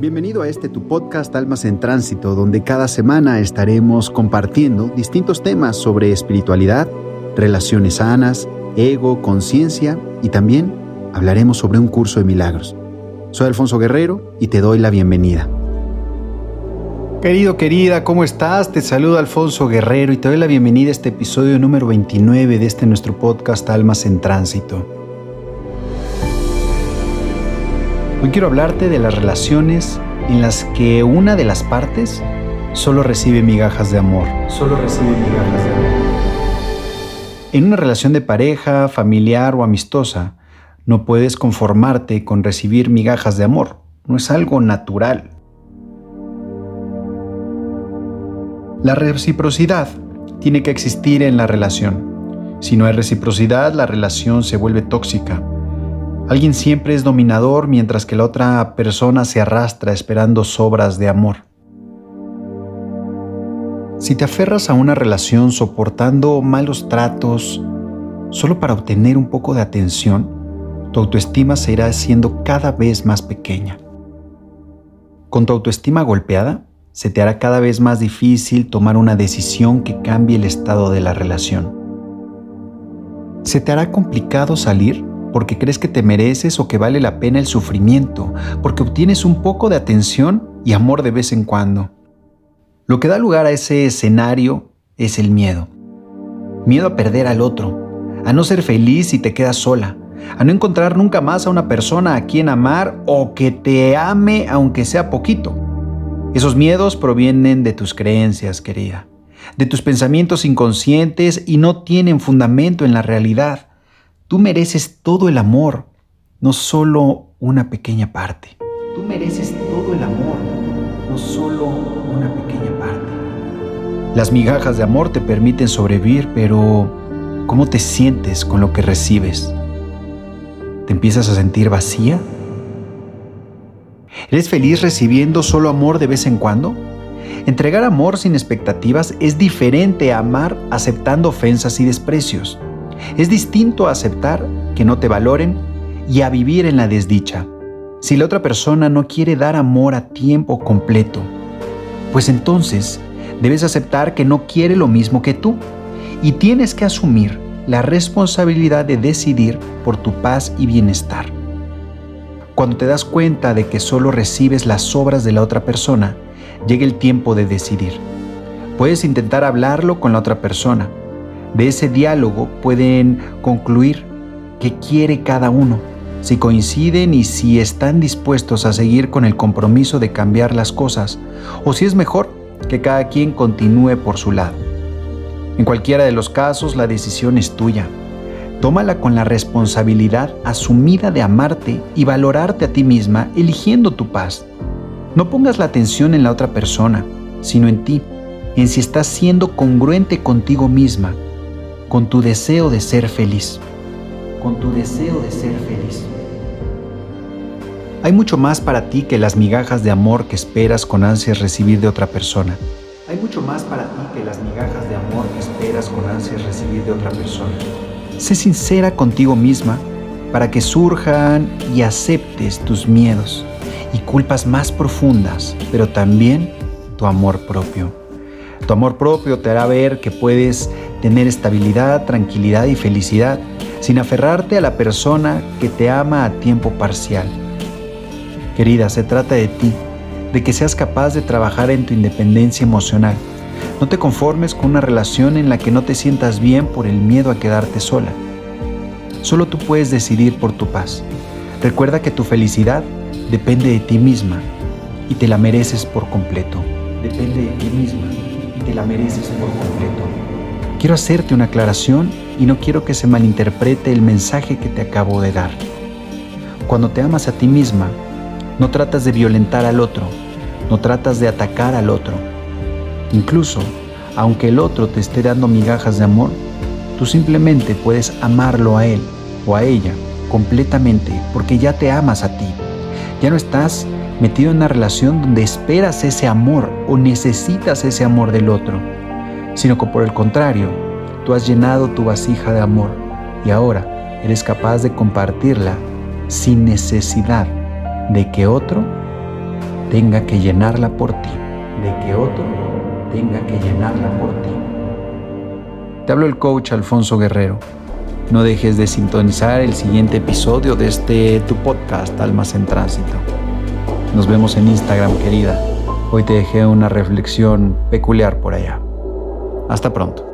Bienvenido a este tu podcast Almas en Tránsito, donde cada semana estaremos compartiendo distintos temas sobre espiritualidad, relaciones sanas, ego, conciencia y también hablaremos sobre un curso de milagros. Soy Alfonso Guerrero y te doy la bienvenida. Querido, querida, ¿cómo estás? Te saludo Alfonso Guerrero y te doy la bienvenida a este episodio número 29 de este nuestro podcast Almas en Tránsito. Hoy quiero hablarte de las relaciones en las que una de las partes solo recibe migajas de amor. Solo recibe migajas de amor. En una relación de pareja, familiar o amistosa, no puedes conformarte con recibir migajas de amor. No es algo natural. La reciprocidad tiene que existir en la relación. Si no hay reciprocidad, la relación se vuelve tóxica Alguien siempre es dominador mientras que la otra persona se arrastra esperando sobras de amor. Si te aferras a una relación soportando malos tratos solo para obtener un poco de atención, tu autoestima se irá haciendo cada vez más pequeña. Con tu autoestima golpeada, se te hará cada vez más difícil tomar una decisión que cambie el estado de la relación. Se te hará complicado salir porque crees que te mereces o que vale la pena el sufrimiento, porque obtienes un poco de atención y amor de vez en cuando. Lo que da lugar a ese escenario es el miedo. Miedo a perder al otro, a no ser feliz si te quedas sola, a no encontrar nunca más a una persona a quien amar o que te ame aunque sea poquito. Esos miedos provienen de tus creencias, querida, de tus pensamientos inconscientes y no tienen fundamento en la realidad. Tú mereces todo el amor, no solo una pequeña parte. Tú mereces todo el amor, no solo una pequeña parte. Las migajas de amor te permiten sobrevivir, pero ¿cómo te sientes con lo que recibes? ¿Te empiezas a sentir vacía? ¿Eres feliz recibiendo solo amor de vez en cuando? Entregar amor sin expectativas es diferente a amar aceptando ofensas y desprecios. Es distinto a aceptar que no te valoren y a vivir en la desdicha. Si la otra persona no quiere dar amor a tiempo completo, pues entonces debes aceptar que no quiere lo mismo que tú y tienes que asumir la responsabilidad de decidir por tu paz y bienestar. Cuando te das cuenta de que solo recibes las obras de la otra persona, llega el tiempo de decidir. Puedes intentar hablarlo con la otra persona, de ese diálogo pueden concluir qué quiere cada uno, si coinciden y si están dispuestos a seguir con el compromiso de cambiar las cosas, o si es mejor que cada quien continúe por su lado. En cualquiera de los casos, la decisión es tuya. Tómala con la responsabilidad asumida de amarte y valorarte a ti misma, eligiendo tu paz. No pongas la atención en la otra persona, sino en ti, en si estás siendo congruente contigo misma con tu deseo de ser feliz. Con tu deseo de ser feliz. Hay mucho más para ti que las migajas de amor que esperas con ansias recibir de otra persona. Hay mucho más para ti que las migajas de amor que esperas con ansias recibir de otra persona. Sé sincera contigo misma para que surjan y aceptes tus miedos y culpas más profundas, pero también tu amor propio. Tu amor propio te hará ver que puedes tener estabilidad, tranquilidad y felicidad sin aferrarte a la persona que te ama a tiempo parcial. Querida, se trata de ti, de que seas capaz de trabajar en tu independencia emocional. No te conformes con una relación en la que no te sientas bien por el miedo a quedarte sola. Solo tú puedes decidir por tu paz. Recuerda que tu felicidad depende de ti misma y te la mereces por completo. Depende de ti misma y te la mereces por completo. Quiero hacerte una aclaración y no quiero que se malinterprete el mensaje que te acabo de dar. Cuando te amas a ti misma, no tratas de violentar al otro, no tratas de atacar al otro. Incluso, aunque el otro te esté dando migajas de amor, tú simplemente puedes amarlo a él o a ella completamente porque ya te amas a ti. Ya no estás metido en una relación donde esperas ese amor o necesitas ese amor del otro sino que por el contrario, tú has llenado tu vasija de amor y ahora eres capaz de compartirla sin necesidad de que otro tenga que llenarla por ti. De que otro tenga que llenarla por ti. Te hablo el coach Alfonso Guerrero. No dejes de sintonizar el siguiente episodio de este tu podcast Almas en Tránsito. Nos vemos en Instagram, querida. Hoy te dejé una reflexión peculiar por allá. Hasta pronto.